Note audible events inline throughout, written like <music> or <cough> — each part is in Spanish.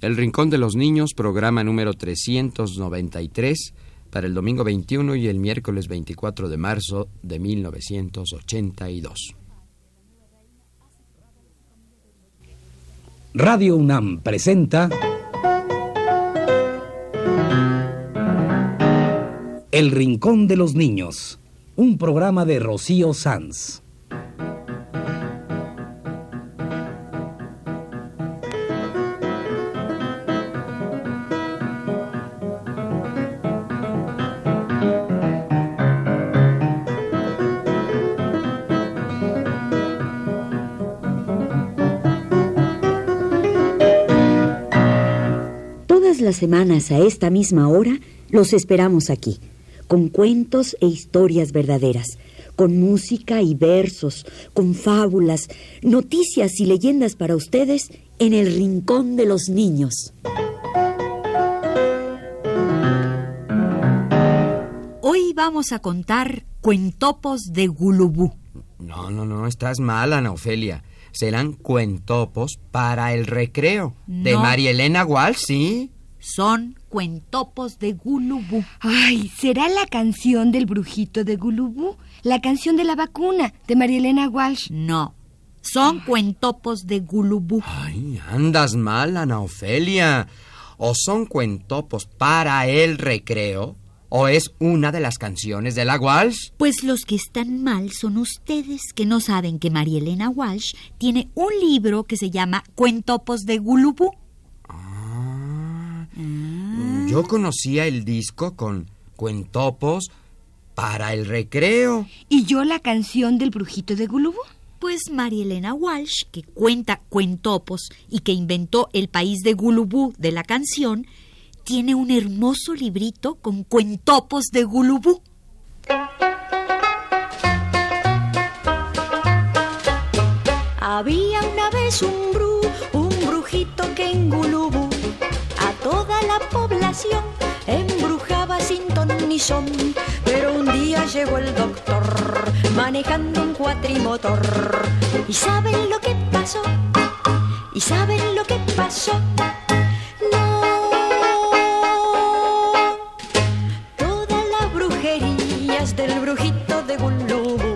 El Rincón de los Niños, programa número 393, para el domingo 21 y el miércoles 24 de marzo de 1982. Radio UNAM presenta El Rincón de los Niños, un programa de Rocío Sanz. Semanas a esta misma hora los esperamos aquí, con cuentos e historias verdaderas, con música y versos, con fábulas, noticias y leyendas para ustedes en el Rincón de los Niños. Hoy vamos a contar cuentopos de Gulubú. No, no, no, estás mal, Ana Ofelia. Serán cuentopos para el recreo. De No. María Elena Walsh, ¿sí? Son cuentopos de Gulubú. Ay, ¿será la canción del brujito de Gulubú? La canción de la vacuna de María Elena Walsh. No, son cuentopos de Gulubú. Ay, andas mal, Ana Ofelia. O son cuentopos para el recreo, o es una de las canciones de la Walsh. Pues los que están mal son ustedes que no saben que María Elena Walsh tiene un libro que se llama Cuentopos de Gulubú. Yo conocía el disco con cuentopos para el recreo. ¿Y yo la canción del brujito de Gulubú? Pues María Elena Walsh, que cuenta cuentopos y que inventó el país de Gulubú de la canción, tiene un hermoso librito con cuentopos de Gulubú. Había una vez un bru, un brujito que en Gulubú embrujaba sin ton ni son. Pero un día llegó el doctor manejando un cuatrimotor. ¿Y saben lo que pasó? ¿Y saben lo que pasó? No. Todas las brujerías del brujito de Gulubú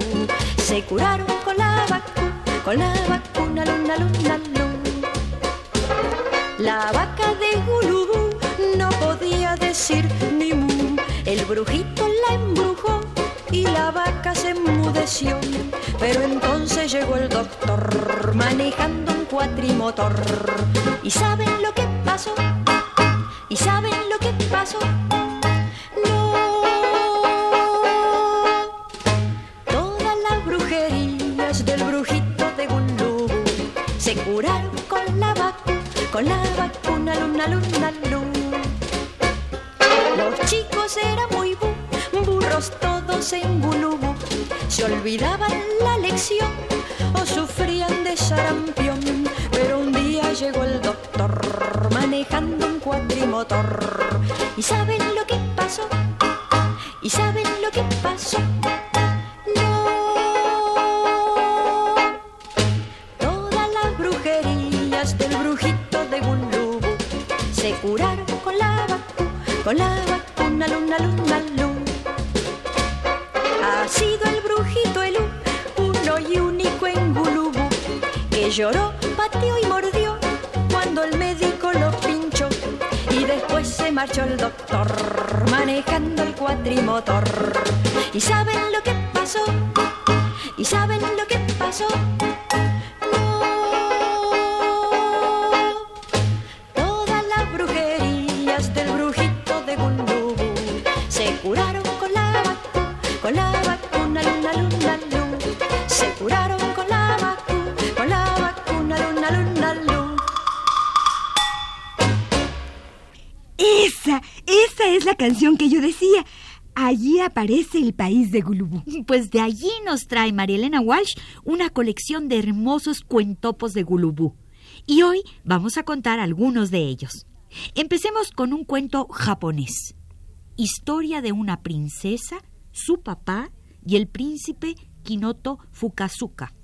se curaron con la vacuna, con la vacuna, luna, luna, luna. La vaca de podía decir ni mu. El brujito la embrujó y la vaca se enmudeció. Pero entonces llegó el doctor manejando un cuatrimotor. ¿Y saben lo que pasó? ¿Y saben lo que pasó? No. Todas las brujerías del brujito de Gulubú se curaron con la vacuna, con la vacuna, luna, luna. Todos en Gulubú. Se olvidaban la lección o sufrían de sarampión. Pero un día llegó el doctor manejando un cuatrimotor. ¿Y saben lo que pasó? ¿Y saben lo que pasó? No. Todas las brujerías del brujito de Gulubú se curaron con la vacuna, con la vacuna, lloró, pateó y mordió cuando el médico lo pinchó. Y después se marchó el doctor manejando el cuatrimotor. ¿Y saben lo que pasó? ¿Y saben lo que pasó? La canción que yo decía. Allí aparece el país de Gulubú. Pues de allí nos trae María Elena Walsh una colección de hermosos cuentopos de Gulubú. Y hoy vamos a contar algunos de ellos. Empecemos con un cuento japonés. Historia de una princesa, su papá y el príncipe Kinoto Fukazuka.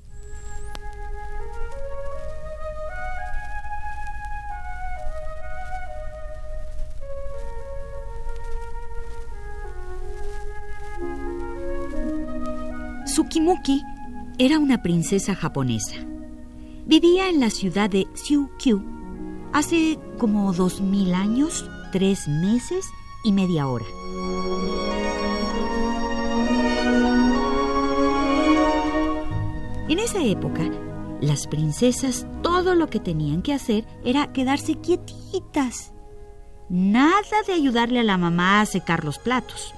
Tsukimuki era una princesa japonesa. Vivía en la ciudad de Xiukyu hace como dos mil años, tres meses y media hora. En esa época, las princesas todo lo que tenían que hacer era quedarse quietitas. Nada de ayudarle a la mamá a secar los platos.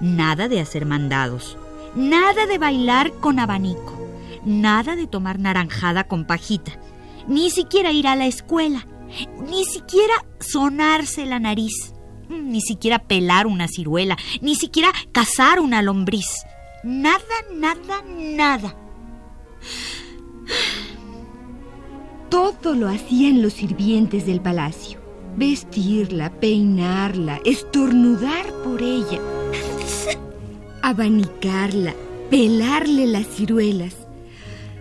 Nada de hacer mandados. Nada de bailar con abanico. Nada de tomar naranjada con pajita. Ni siquiera ir a la escuela. Ni siquiera sonarse la nariz. Ni siquiera pelar una ciruela. Ni siquiera cazar una lombriz. Nada, nada, nada. Todo lo hacían los sirvientes del palacio. Vestirla, peinarla, estornudar por ella, abanicarla, pelarle las ciruelas.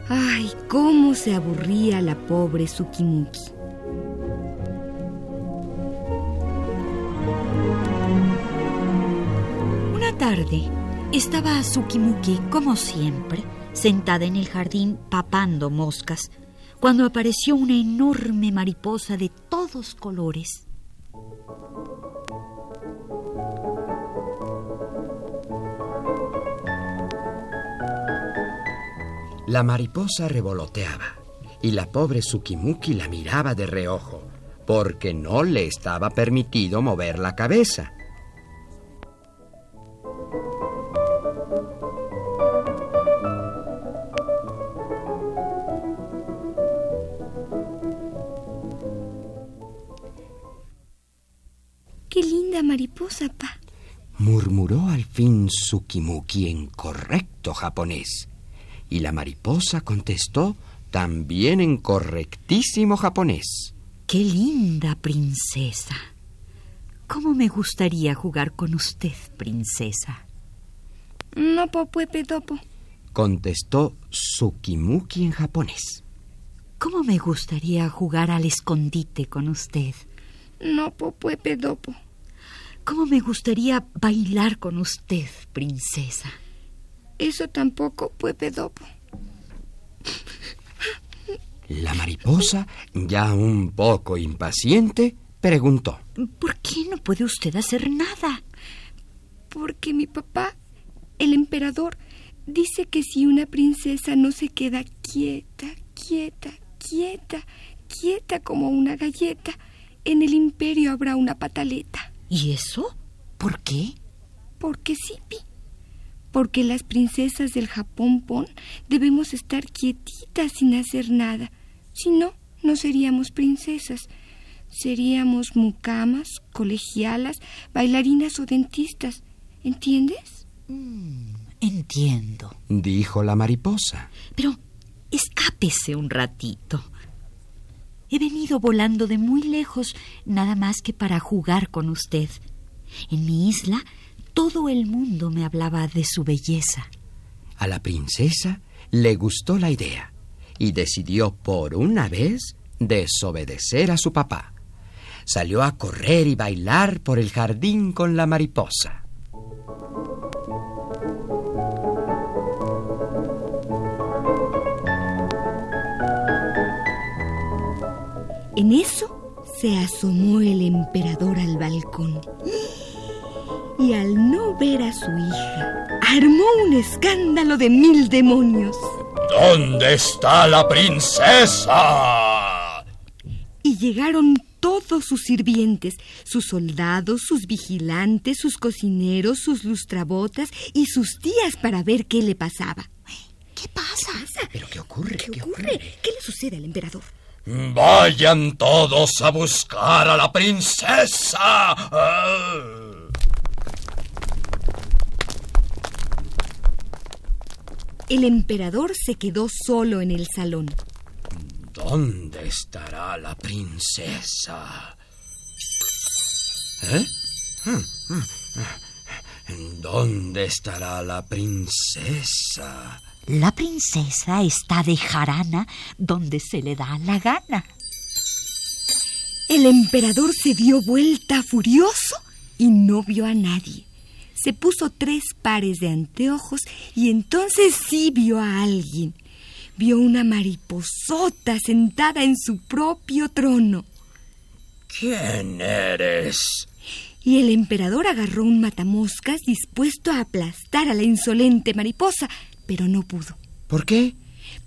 Ay, cómo se aburría la pobre Sukimuki. Una tarde estaba Sukimuki, como siempre, sentada en el jardín papando moscas, cuando apareció una enorme mariposa de todos colores. La mariposa revoloteaba y la pobre Sukimuki la miraba de reojo, porque no le estaba permitido mover la cabeza. Qué linda mariposa, pa. Murmuró al fin Sukimuki en correcto japonés. Y la mariposa contestó también en correctísimo japonés. ¡Qué linda princesa! ¿Cómo me gustaría jugar con usted, princesa? No popuepe topo. Contestó Sukimuki en japonés. ¿Cómo me gustaría jugar al escondite con usted? No popuepe dopo. ¿Cómo me gustaría bailar con usted, princesa? Eso tampoco puepe dopo. La mariposa, ya un poco impaciente, preguntó. ¿Por qué no puede usted hacer nada? Porque mi papá, el emperador, dice que si una princesa no se queda quieta, quieta, quieta, quieta como una galleta, en el imperio habrá una pataleta. ¿Y eso? ¿Por qué? Porque sí, Pi. Porque las princesas del Japón Pon debemos estar quietitas sin hacer nada. Si no, no seríamos princesas. Seríamos mucamas, colegialas, bailarinas o dentistas. ¿Entiendes? Mm, entiendo. Dijo la mariposa. Pero escápese un ratito. He venido volando de muy lejos, nada más que para jugar con usted. En mi isla, todo el mundo me hablaba de su belleza. A la princesa le gustó la idea y decidió por una vez desobedecer a su papá. Salió a correr y bailar por el jardín con la mariposa. En eso se asomó el emperador al balcón. Y al no ver a su hija, armó un escándalo de mil demonios. ¿Dónde está la princesa? Y llegaron todos sus sirvientes, sus soldados, sus vigilantes, sus cocineros, sus lustrabotas y sus tías para ver qué le pasaba. ¿Qué pasa? ¿Pero qué ocurre? ¿Qué, ocurre? ¿Qué le sucede al emperador? Vayan todos a buscar a la princesa. Ah. El emperador se quedó solo en el salón. ¿Dónde estará la princesa? ¿Eh? ¿Dónde estará la princesa? La princesa está de jarana donde se le da la gana. El emperador se dio vuelta furioso y no vio a nadie. Se puso tres pares de anteojos y entonces sí vio a alguien. Vio una mariposota sentada en su propio trono. ¿Quién eres? Y el emperador agarró un matamoscas dispuesto a aplastar a la insolente mariposa, pero no pudo. ¿Por qué?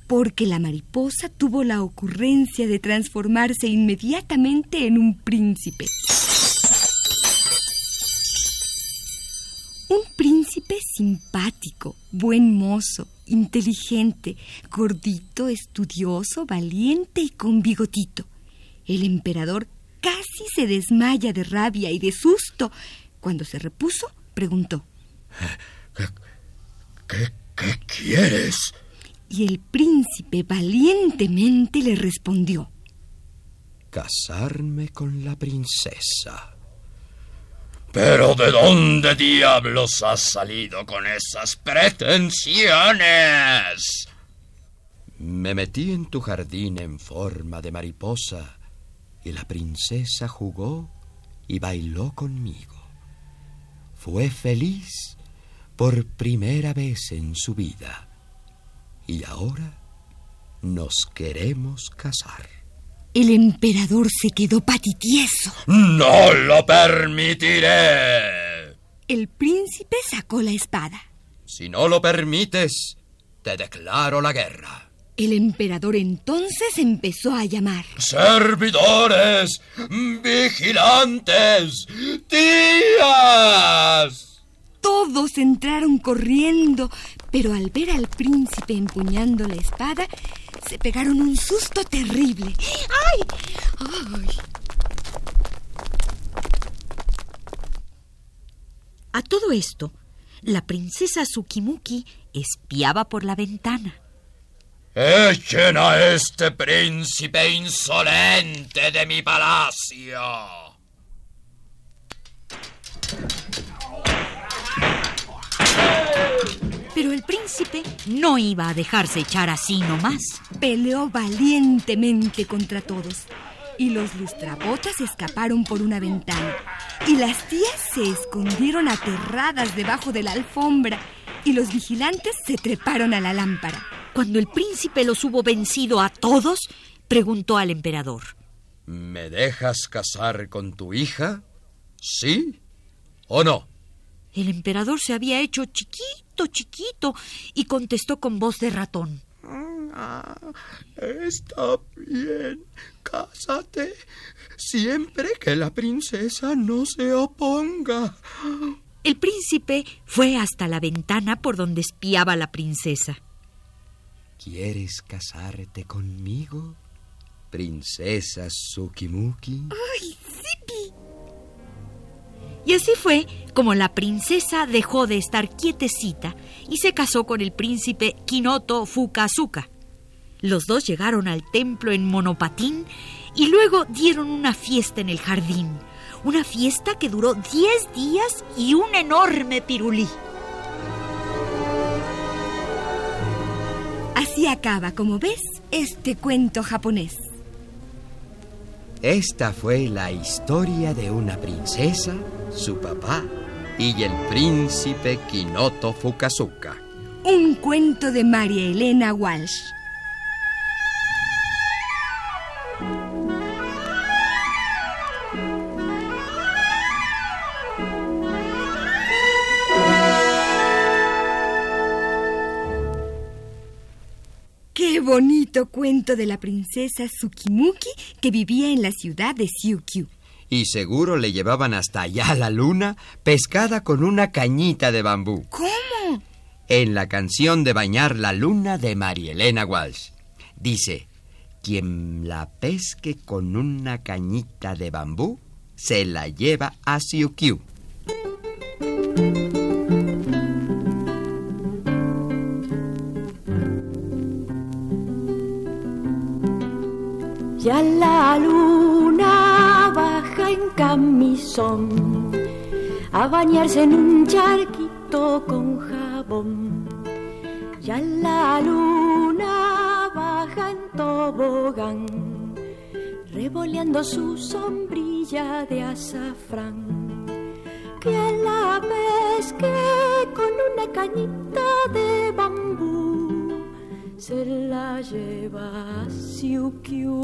Porque la mariposa tuvo la ocurrencia de transformarse inmediatamente en un príncipe. Un príncipe simpático, buen mozo, inteligente, gordito, estudioso, valiente y con bigotito. El emperador casi se desmaya de rabia y de susto. Cuando se repuso, preguntó. ¿Qué, qué quieres? Y el príncipe valientemente le respondió. Casarme con la princesa. ¿Pero de dónde diablos has salido con esas pretensiones? Me metí en tu jardín en forma de mariposa y la princesa jugó y bailó conmigo. Fue feliz por primera vez en su vida y ahora nos queremos casar. El emperador se quedó patitieso. No lo permitiré. El príncipe sacó la espada. Si no lo permites, te declaro la guerra. El emperador entonces empezó a llamar. Servidores, vigilantes, tías. Todos entraron corriendo, pero al ver al príncipe empuñando la espada, se pegaron un susto terrible. ¡Ay! ¡Ay! A todo esto, la princesa Tsukimuki espiaba por la ventana. Echen a este príncipe insolente de mi palacio. Pero el príncipe no iba a dejarse echar así nomás. Peleó valientemente contra todos. Y los lustrabotas escaparon por una ventana. Y las tías se escondieron aterradas debajo de la alfombra. Y los vigilantes se treparon a la lámpara. Cuando el príncipe los hubo vencido a todos, preguntó al emperador. ¿Me dejas casar con tu hija? ¿Sí o no? El emperador se había hecho chiquito, chiquito, y contestó con voz de ratón. Ah, está bien, cásate, siempre que la princesa no se oponga. El príncipe fue hasta la ventana por donde espiaba la princesa. ¿Quieres casarte conmigo, princesa Tsukimuki? ¡Ay, Zipi! Y así fue como la princesa dejó de estar quietecita y se casó con el príncipe Kinoto Fukazuka. Los dos llegaron al templo en monopatín y luego dieron una fiesta en el jardín. Una fiesta que duró 10 días y un enorme pirulí. Así acaba, como ves, este cuento japonés. Esta fue la historia de una princesa, su papá y el príncipe Kinoto Fukazuka. Un cuento de María Elena Walsh. Bonito cuento de la princesa Tsukimuki que vivía en la ciudad de Syukyu. Y seguro le llevaban hasta allá la luna pescada con una cañita de bambú. ¿Cómo? En la canción de Bañar la Luna de María Elena Walsh. Dice, quien la pesque con una cañita de bambú, se la lleva a Syukyu. Ya la luna baja en camisón a bañarse en un charquito con jabón. Ya la luna baja en tobogán, revoleando su sombrilla de azafrán. Que la ve pesqué con una cañita se la lleva Siukiu.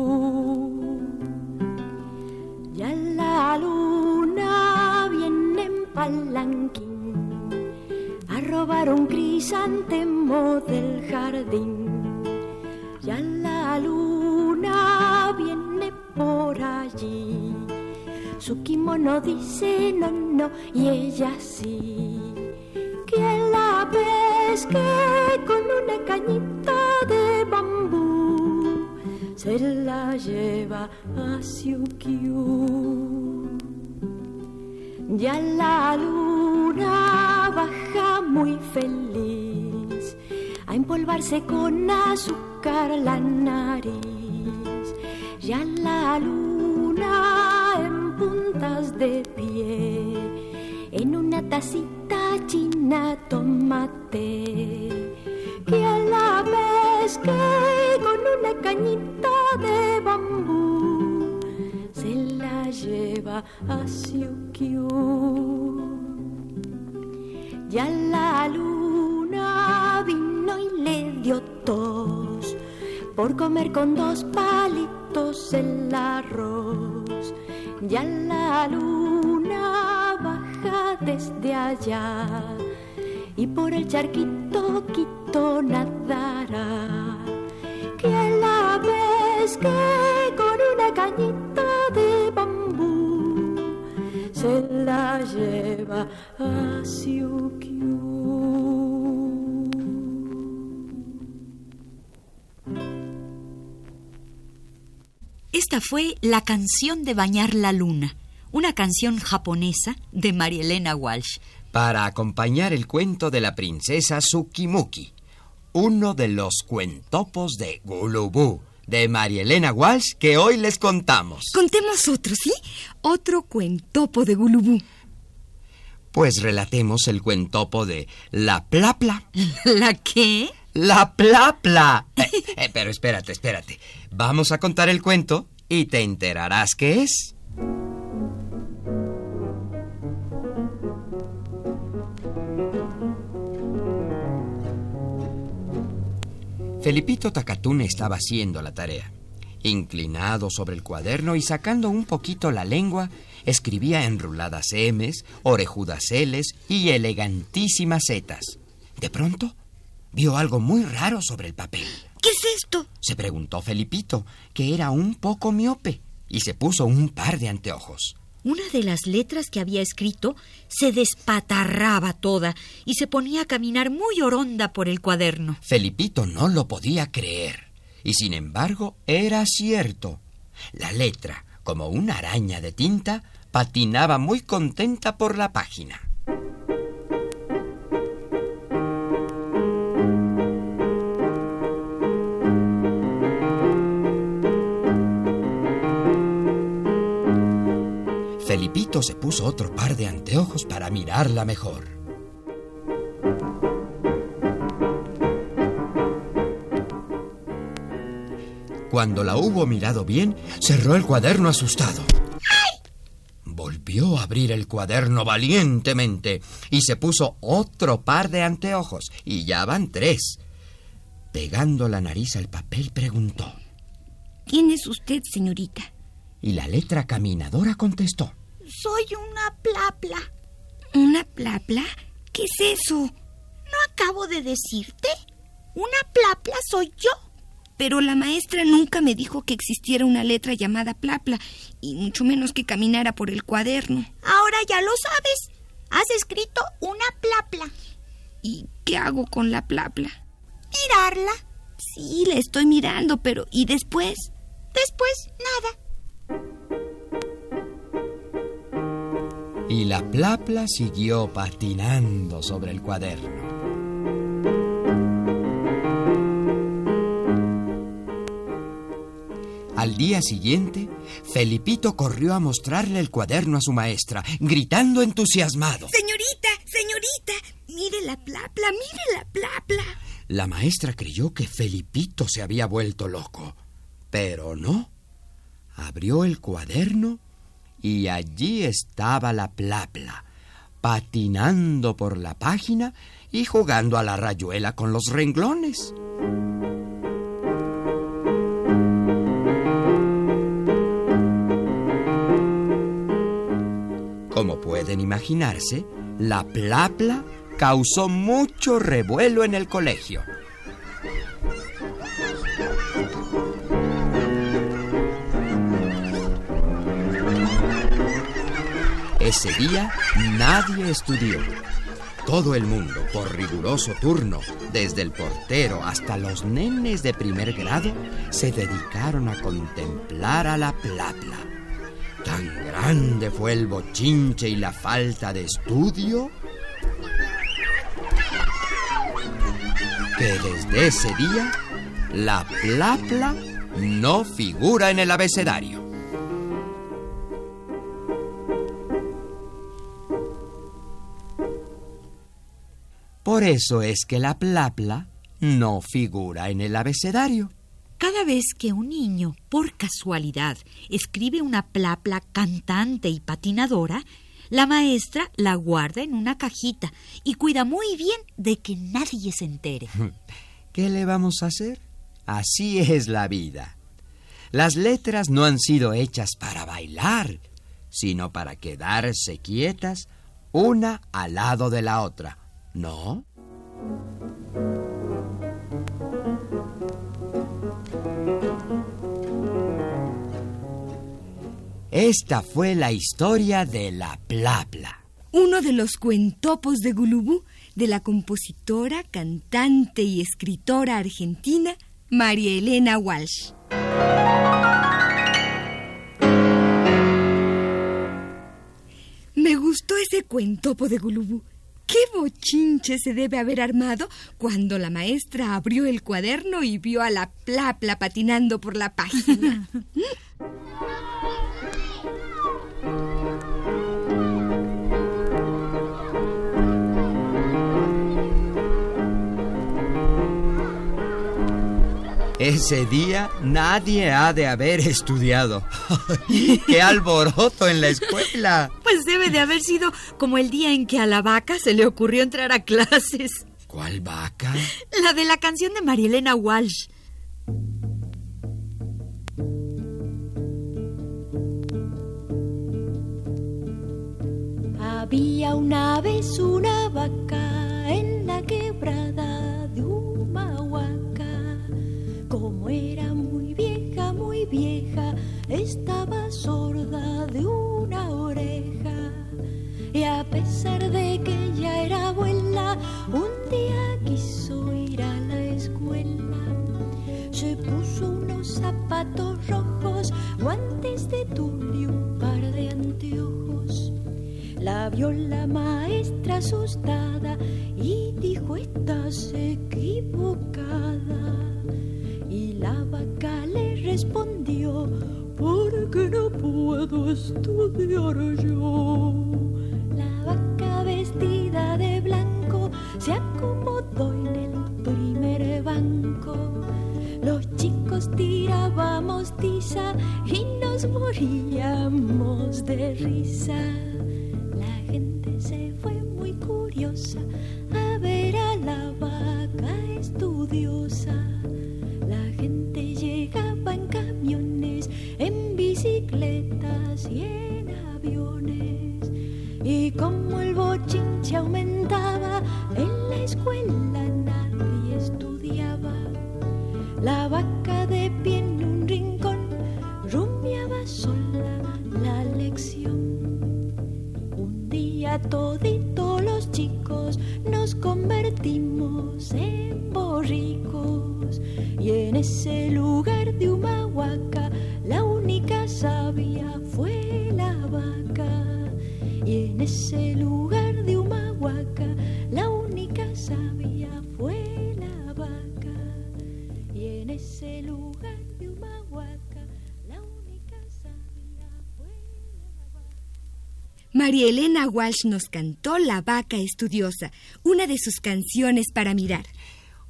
Ya la luna viene en palanquín a robar un crisantemo del jardín. Ya la luna viene por allí su kimono dice no, no, y ella sí. Que la pesque con una cañita se la lleva a Siukiu. Ya la luna baja muy feliz a empolvarse con azúcar la nariz. Ya la luna puntas de pie en una tacita china tomate que a la vez que cañita de bambú se la lleva a Siukiu. Ya la luna vino y le dio tos por comer con dos palitos el arroz ya la luna baja desde allá y por el charquito quito nadará. Que con una cañita de bambú se la lleva a Siukiu. Esta fue La canción de bañar la luna, una canción japonesa de Marielena Walsh. Para acompañar el cuento de la princesa Tsukimuki, uno de los cuentopos de Gulubu de Marielena Walsh que hoy les contamos. Contemos otro, ¿sí? Otro cuentopo de Gulubu. Pues relatemos el cuentopo de La Plapla. <laughs> ¿La qué? La Plapla. Eh, eh, pero espérate, espérate. Vamos a contar el cuento y te enterarás qué es. Felipito Tacatún estaba haciendo la tarea. Inclinado sobre el cuaderno y sacando un poquito la lengua, escribía enruladas M's, orejudas L's y elegantísimas Z's. De pronto, vio algo muy raro sobre el papel. ¿Qué es esto? Se preguntó Felipito, que era un poco miope, y se puso un par de anteojos. Una de las letras que había escrito se despatarraba toda y se ponía a caminar muy oronda por el cuaderno. Felipito no lo podía creer, y sin embargo era cierto. La letra, como una araña de tinta, patinaba muy contenta por la página. Felipito se puso otro par de anteojos para mirarla mejor. Cuando la hubo mirado bien, cerró el cuaderno asustado. Volvió a abrir el cuaderno valientemente y se puso otro par de anteojos, y ya van tres. Pegando la nariz al papel, preguntó. ¿Quién es usted, señorita? Y la letra caminadora contestó. Soy una plapla. ¿Una plapla? ¿Qué es eso? ¿No acabo de decirte? Una plapla soy yo. Pero la maestra nunca me dijo que existiera una letra llamada plapla, y mucho menos que caminara por el cuaderno. Ahora ya lo sabes. Has escrito una plapla. ¿Y qué hago con la plapla? Mirarla. Sí, la estoy mirando, pero ¿y después? Después, nada. Y la plapla siguió patinando sobre el cuaderno. Al día siguiente, Felipito corrió a mostrarle el cuaderno a su maestra, gritando entusiasmado. Señorita, señorita, mire la plapla, mire la plapla. La maestra creyó que Felipito se había vuelto loco, pero no. Abrió el cuaderno y allí estaba la plapla, patinando por la página y jugando a la rayuela con los renglones. Como pueden imaginarse, la plapla causó mucho revuelo en el colegio. Ese día nadie estudió. Todo el mundo, por riguroso turno, desde el portero hasta los nenes de primer grado, se dedicaron a contemplar a la plapla. Tan grande fue el bochinche y la falta de estudio que desde ese día la plapla no figura en el abecedario. Por eso es que la plapla no figura en el abecedario. Cada vez que un niño, por casualidad, escribe una plapla cantante y patinadora, la maestra la guarda en una cajita y cuida muy bien de que nadie se entere. <laughs> ¿Qué le vamos a hacer? Así es la vida. Las letras no han sido hechas para bailar, sino para quedarse quietas una al lado de la otra. ¿No? Esta fue la historia de la plapla. Uno de los cuentopos de Gulubú de la compositora, cantante y escritora argentina María Elena Walsh. Me gustó ese cuentopo de Gulubú. ¿Qué bochinche se debe haber armado cuando la maestra abrió el cuaderno y vio a la plapla patinando por la página? <laughs> Ese día nadie ha de haber estudiado. <laughs> ¡Qué alboroto en la escuela! Pues debe de haber sido como el día en que a la vaca se le ocurrió entrar a clases. ¿Cuál vaca? La de la canción de Marielena Walsh. Había una vez una vaca en la quebrada estaba sorda de una oreja. Y a pesar de que ya era abuela, un día quiso ir a la escuela. Se puso unos zapatos rojos, guantes de tul y un par de anteojos. La vio la maestra asustada y dijo estás equivocada. Y la vaca le respondió porque no puedo estudiar yo. Bicicletas y en aviones. Y como el bochinche aumentaba, en la escuela nadie estudiaba. La vaca de pie en un rincón rumiaba sola la lección. Un día toditos los chicos nos convertimos en borricos y en ese lugar de Humahuaca en ese lugar de Humahuaca la única sabia fue la vaca y en ese lugar de Humahuaca la única sabia fue la vaca María Elena Walsh nos cantó La vaca estudiosa, una de sus canciones para mirar.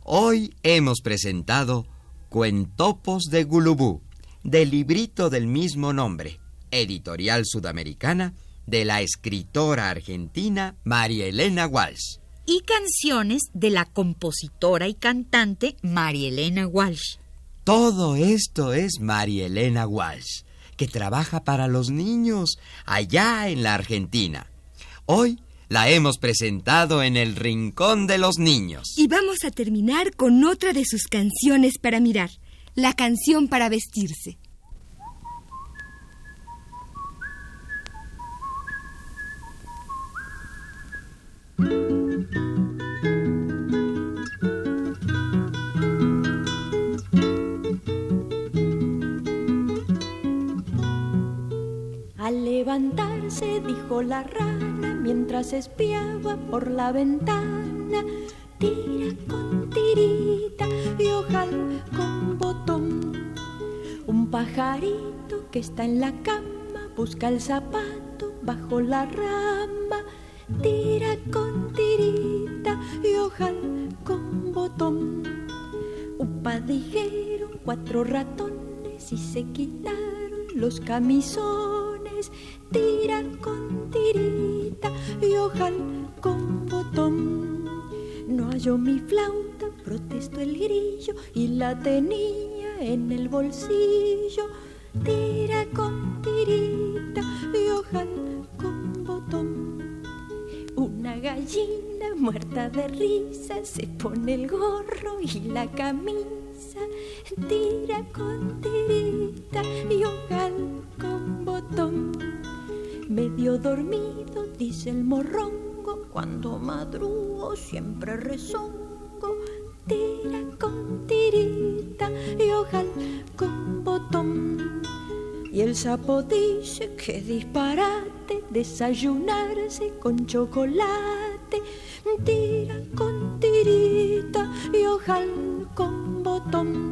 Hoy hemos presentado Cuentopos de Gulubú, del librito del mismo nombre, editorial sudamericana, de la escritora argentina María Elena Walsh. Y canciones de la compositora y cantante María Elena Walsh. Todo esto es María Elena Walsh, que trabaja para los niños allá en la Argentina. Hoy la hemos presentado en el Rincón de los Niños. Y vamos a terminar con otra de sus canciones para mirar, la canción para vestirse. Al levantarse dijo la rana mientras espiaba por la ventana, tira con tirita y ojal con botón. Un pajarito que está en la cama busca el zapato bajo la rama, tira con tirita y ojal con botón. Un padijero, cuatro ratones y se quitaron los camisones, tira con tirita y ojal con botón. No halló mi flauta, protestó el grillo y la tenía en el bolsillo. Tira con tirita y ojal con botón. Una gallina muerta de risa se pone el gorro y la camisa. Tira con tirita y ojal con botón. Medio dormido, dice el morrongo, cuando madrugo siempre rezongo. Tira con tirita y ojal con botón. Y el sapo dice que disparate desayunarse con chocolate. Tira con tirita y ojal con botón.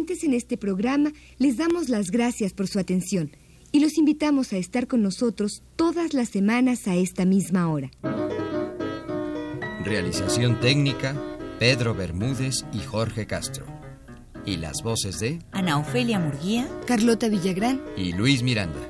Participantes en este programa les damos las gracias por su atención y los invitamos a estar con nosotros todas las semanas a esta misma hora. Realización técnica, Pedro Bermúdez y Jorge Castro. Y las voces de Ana Ofelia Murguía. Carlota Villagrán. y Luis Miranda.